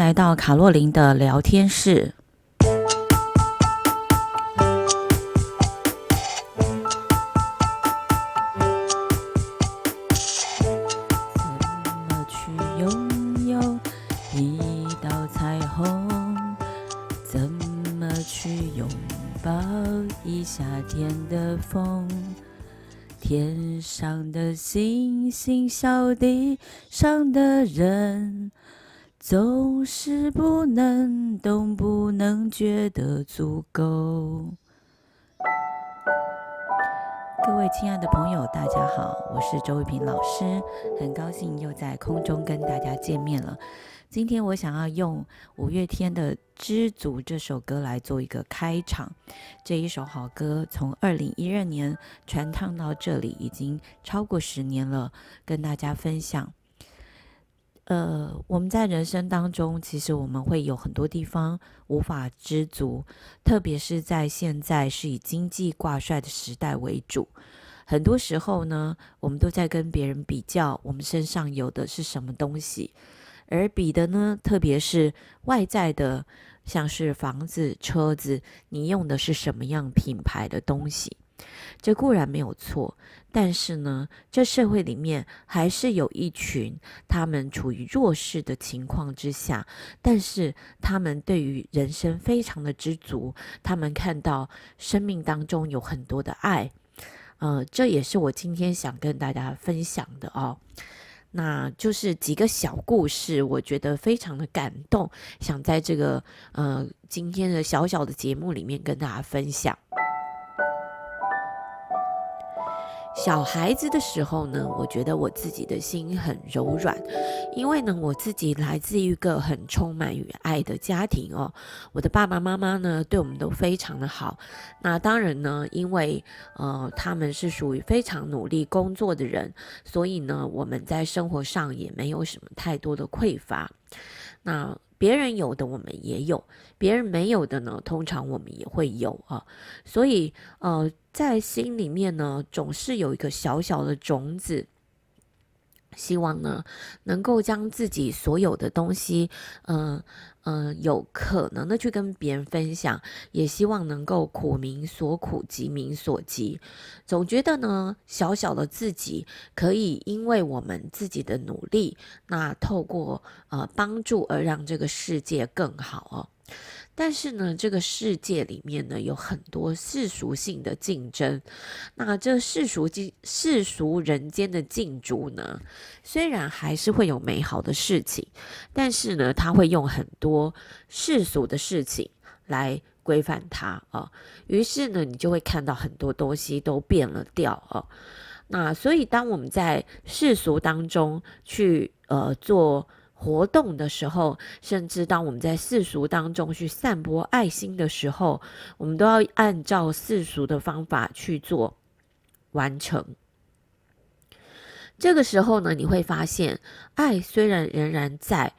来到卡洛琳的聊天室。怎么去拥有一道彩虹？怎么去拥抱一夏天的风？天上的星星，小地上的人。总是不能懂，不能觉得足够。各位亲爱的朋友，大家好，我是周玉平老师，很高兴又在空中跟大家见面了。今天我想要用五月天的《知足》这首歌来做一个开场。这一首好歌从二零一二年传唱到这里，已经超过十年了，跟大家分享。呃，我们在人生当中，其实我们会有很多地方无法知足，特别是在现在是以经济挂帅的时代为主。很多时候呢，我们都在跟别人比较，我们身上有的是什么东西，而比的呢，特别是外在的，像是房子、车子，你用的是什么样品牌的东西。这固然没有错，但是呢，这社会里面还是有一群他们处于弱势的情况之下，但是他们对于人生非常的知足，他们看到生命当中有很多的爱，呃，这也是我今天想跟大家分享的哦。那就是几个小故事，我觉得非常的感动，想在这个呃今天的小小的节目里面跟大家分享。小孩子的时候呢，我觉得我自己的心很柔软，因为呢，我自己来自一个很充满与爱的家庭哦。我的爸爸妈妈呢，对我们都非常的好。那当然呢，因为呃，他们是属于非常努力工作的人，所以呢，我们在生活上也没有什么太多的匮乏。那别人有的我们也有，别人没有的呢，通常我们也会有啊。所以呃，在心里面呢，总是有一个小小的种子。希望呢，能够将自己所有的东西，嗯、嗯、有可能的去跟别人分享，也希望能够苦民所苦，急民所急。总觉得呢，小小的自己可以因为我们自己的努力，那透过呃帮助而让这个世界更好哦。但是呢，这个世界里面呢，有很多世俗性的竞争。那这世俗竞世俗人间的竞逐呢，虽然还是会有美好的事情，但是呢，他会用很多世俗的事情来规范它啊。于是呢，你就会看到很多东西都变了调啊。那所以，当我们在世俗当中去呃做。活动的时候，甚至当我们在世俗当中去散播爱心的时候，我们都要按照世俗的方法去做完成。这个时候呢，你会发现，爱虽然仍然在，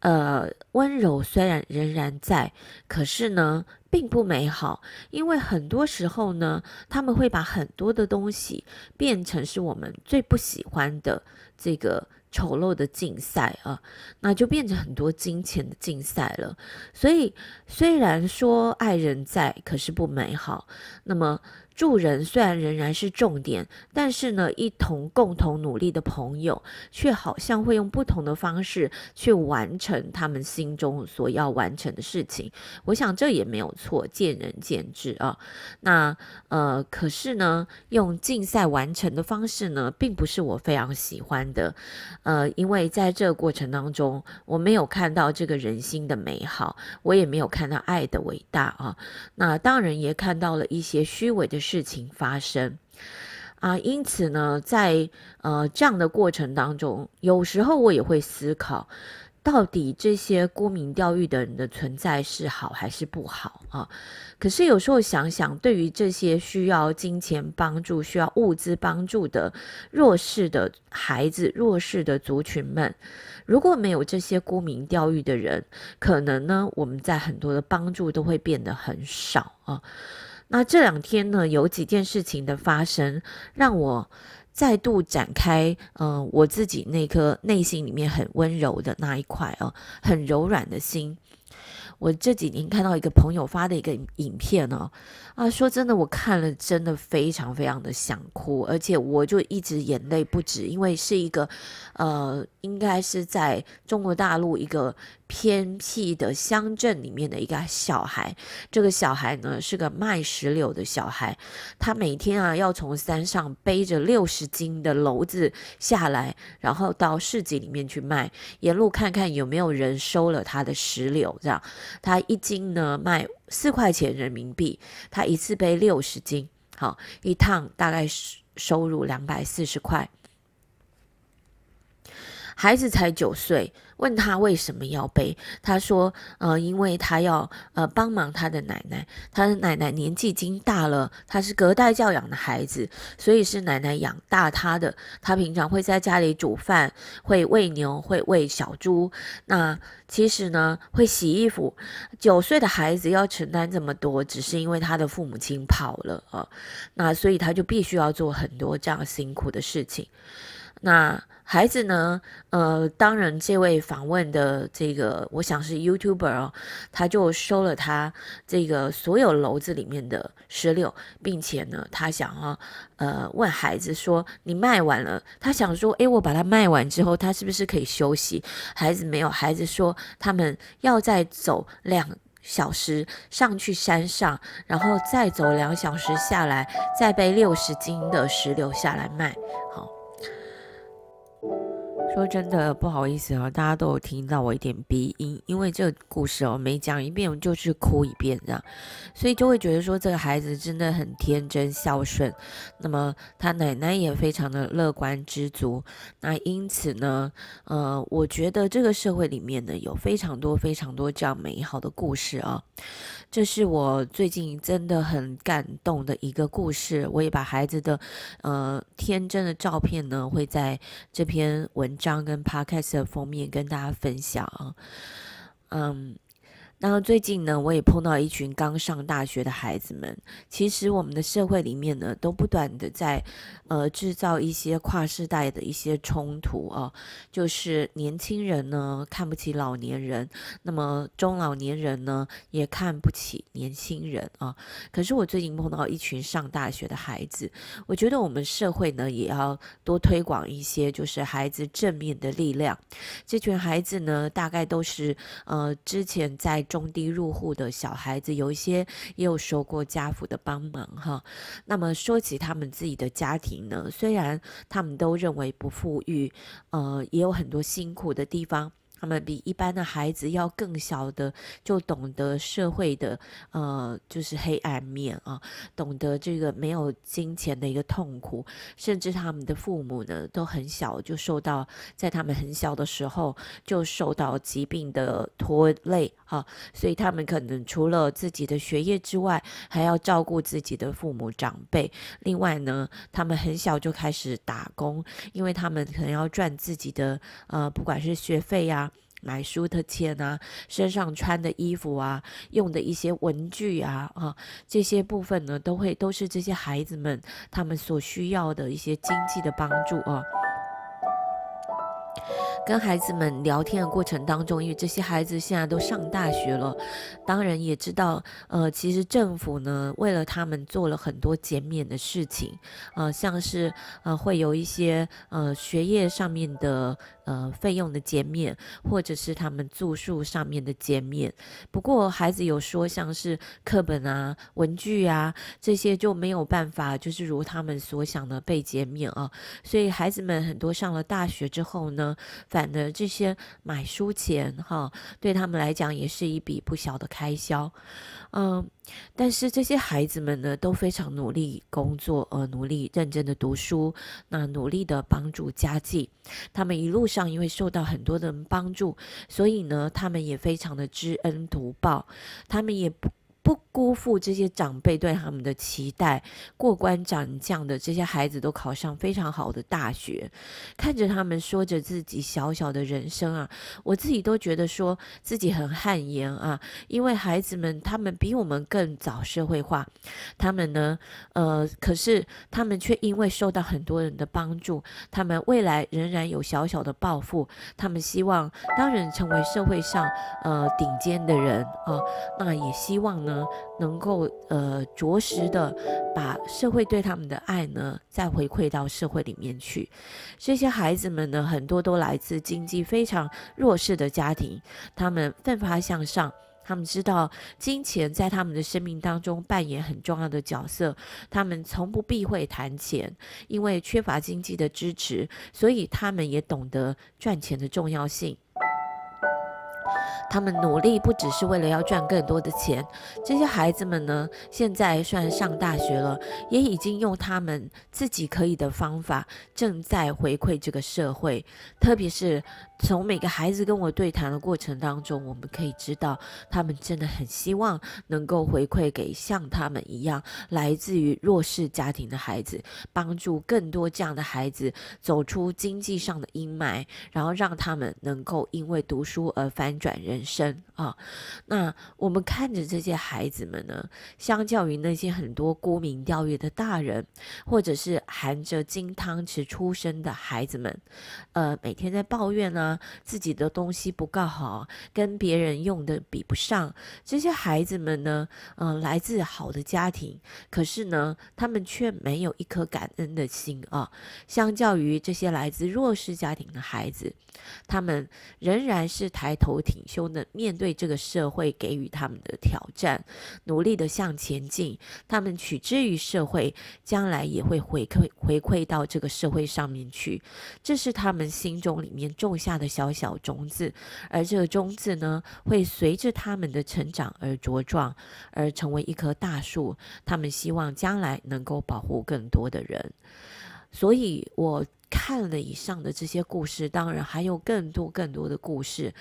呃，温柔虽然仍然在，可是呢，并不美好，因为很多时候呢，他们会把很多的东西变成是我们最不喜欢的这个。丑陋的竞赛啊，那就变成很多金钱的竞赛了。所以虽然说爱人在，可是不美好。那么。助人虽然仍然是重点，但是呢，一同共同努力的朋友，却好像会用不同的方式去完成他们心中所要完成的事情。我想这也没有错，见仁见智啊。那呃，可是呢，用竞赛完成的方式呢，并不是我非常喜欢的。呃，因为在这个过程当中，我没有看到这个人心的美好，我也没有看到爱的伟大啊。那当然也看到了一些虚伪的事情发生啊，因此呢，在呃这样的过程当中，有时候我也会思考，到底这些沽名钓誉的人的存在是好还是不好啊？可是有时候想想，对于这些需要金钱帮助、需要物资帮助的弱势的孩子、弱势的族群们，如果没有这些沽名钓誉的人，可能呢，我们在很多的帮助都会变得很少啊。那这两天呢，有几件事情的发生，让我再度展开，嗯、我自己那颗内心里面很温柔的那一块啊，很柔软的心。我这几年看到一个朋友发的一个影片哦，啊，说真的，我看了真的非常非常的想哭，而且我就一直眼泪不止，因为是一个，呃，应该是在中国大陆一个偏僻的乡镇里面的一个小孩。这个小孩呢是个卖石榴的小孩，他每天啊要从山上背着六十斤的篓子下来，然后到市集里面去卖，沿路看看有没有人收了他的石榴，这样。他一斤呢卖四块钱人民币，他一次背六十斤，好，一趟大概收入两百四十块。孩子才九岁，问他为什么要背，他说：“呃，因为他要呃帮忙他的奶奶，他的奶奶年纪已经大了，他是隔代教养的孩子，所以是奶奶养大他的。他平常会在家里煮饭，会喂牛，会喂小猪。那其实呢，会洗衣服。九岁的孩子要承担这么多，只是因为他的父母亲跑了啊，那所以他就必须要做很多这样辛苦的事情。那。”孩子呢？呃，当然，这位访问的这个，我想是 YouTuber 哦，他就收了他这个所有篓子里面的石榴，并且呢，他想要呃问孩子说：“你卖完了？”他想说：“诶，我把它卖完之后，他是不是可以休息？”孩子没有，孩子说他们要再走两小时上去山上，然后再走两小时下来，再背六十斤的石榴下来卖。好。Thank you. 说真的不好意思啊，大家都有听到我一点鼻音，因为这个故事哦，每讲一遍我就是哭一遍这样，所以就会觉得说这个孩子真的很天真孝顺，那么他奶奶也非常的乐观知足，那因此呢，呃，我觉得这个社会里面呢有非常多非常多这样美好的故事啊，这是我最近真的很感动的一个故事，我也把孩子的呃天真的照片呢会在这篇文张。跟 Podcast 的封面跟大家分享，嗯。那最近呢，我也碰到一群刚上大学的孩子们。其实我们的社会里面呢，都不断的在呃制造一些跨世代的一些冲突啊，就是年轻人呢看不起老年人，那么中老年人呢也看不起年轻人啊。可是我最近碰到一群上大学的孩子，我觉得我们社会呢也要多推广一些就是孩子正面的力量。这群孩子呢，大概都是呃之前在中低入户的小孩子，有一些也有受过家父的帮忙哈。那么说起他们自己的家庭呢，虽然他们都认为不富裕，呃，也有很多辛苦的地方。他们比一般的孩子要更小的，就懂得社会的，呃，就是黑暗面啊，懂得这个没有金钱的一个痛苦，甚至他们的父母呢，都很小就受到，在他们很小的时候就受到疾病的拖累啊，所以他们可能除了自己的学业之外，还要照顾自己的父母长辈。另外呢，他们很小就开始打工，因为他们可能要赚自己的，呃，不管是学费呀。买书的钱啊，身上穿的衣服啊，用的一些文具啊，啊，这些部分呢，都会都是这些孩子们他们所需要的一些经济的帮助啊。跟孩子们聊天的过程当中，因为这些孩子现在都上大学了，当然也知道，呃，其实政府呢为了他们做了很多减免的事情，呃，像是呃会有一些呃学业上面的呃费用的减免，或者是他们住宿上面的减免。不过孩子有说，像是课本啊、文具啊这些就没有办法，就是如他们所想的被减免啊。所以孩子们很多上了大学之后呢。反而这些买书钱哈，对他们来讲也是一笔不小的开销，嗯，但是这些孩子们呢都非常努力工作，呃，努力认真的读书，那努力的帮助家计。他们一路上因为受到很多的人帮助，所以呢，他们也非常的知恩图报，他们也不不辜负这些长辈对他们的期待，过关斩将的这些孩子都考上非常好的大学，看着他们说着自己小小的人生啊，我自己都觉得说自己很汗颜啊，因为孩子们他们比我们更早社会化，他们呢，呃，可是他们却因为受到很多人的帮助，他们未来仍然有小小的抱负，他们希望当然成为社会上呃顶尖的人啊，那也希望呢能够呃着实的把社会对他们的爱呢再回馈到社会里面去。这些孩子们呢，很多都来自经济非常弱势的家庭，他们奋发向上。他们知道金钱在他们的生命当中扮演很重要的角色，他们从不避讳谈钱，因为缺乏经济的支持，所以他们也懂得赚钱的重要性。他们努力不只是为了要赚更多的钱。这些孩子们呢，现在虽然上大学了，也已经用他们自己可以的方法，正在回馈这个社会。特别是从每个孩子跟我对谈的过程当中，我们可以知道，他们真的很希望能够回馈给像他们一样来自于弱势家庭的孩子，帮助更多这样的孩子走出经济上的阴霾，然后让他们能够因为读书而翻转人生。啊，那我们看着这些孩子们呢，相较于那些很多沽名钓誉的大人，或者是含着金汤匙出生的孩子们，呃，每天在抱怨呢，自己的东西不够好，跟别人用的比不上。这些孩子们呢，嗯、来自好的家庭，可是呢，他们却没有一颗感恩的心啊。相较于这些来自弱势家庭的孩子，他们仍然是抬头挺胸。的面对这个社会给予他们的挑战，努力的向前进。他们取之于社会，将来也会回馈回馈到这个社会上面去。这是他们心中里面种下的小小种子，而这个种子呢，会随着他们的成长而茁壮，而成为一棵大树。他们希望将来能够保护更多的人。所以，我。看了以上的这些故事，当然还有更多更多的故事。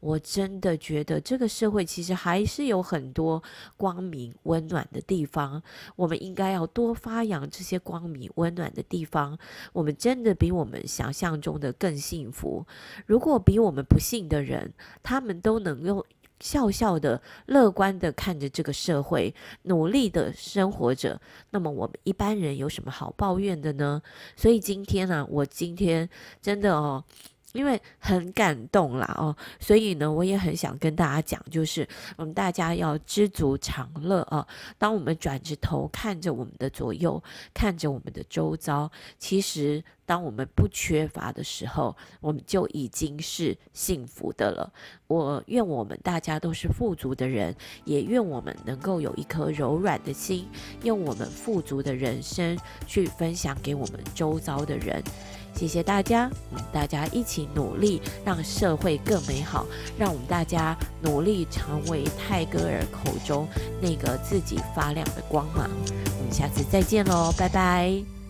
我真的觉得这个社会其实还是有很多光明温暖的地方。我们应该要多发扬这些光明温暖的地方。我们真的比我们想象中的更幸福。如果比我们不幸的人，他们都能用。笑笑的、乐观的看着这个社会，努力的生活着。那么我们一般人有什么好抱怨的呢？所以今天呢、我今天真的哦。因为很感动啦哦，所以呢，我也很想跟大家讲，就是我们大家要知足常乐啊。当我们转着头看着我们的左右，看着我们的周遭，其实当我们不缺乏的时候，我们就已经是幸福的了。我愿我们大家都是富足的人，也愿我们能够有一颗柔软的心，用我们富足的人生去分享给我们周遭的人。谢谢大家，我们，大家一起努力，让社会更美好。让我们大家努力成为泰戈尔口中那个自己发亮的光芒。我们下次再见喽，拜拜。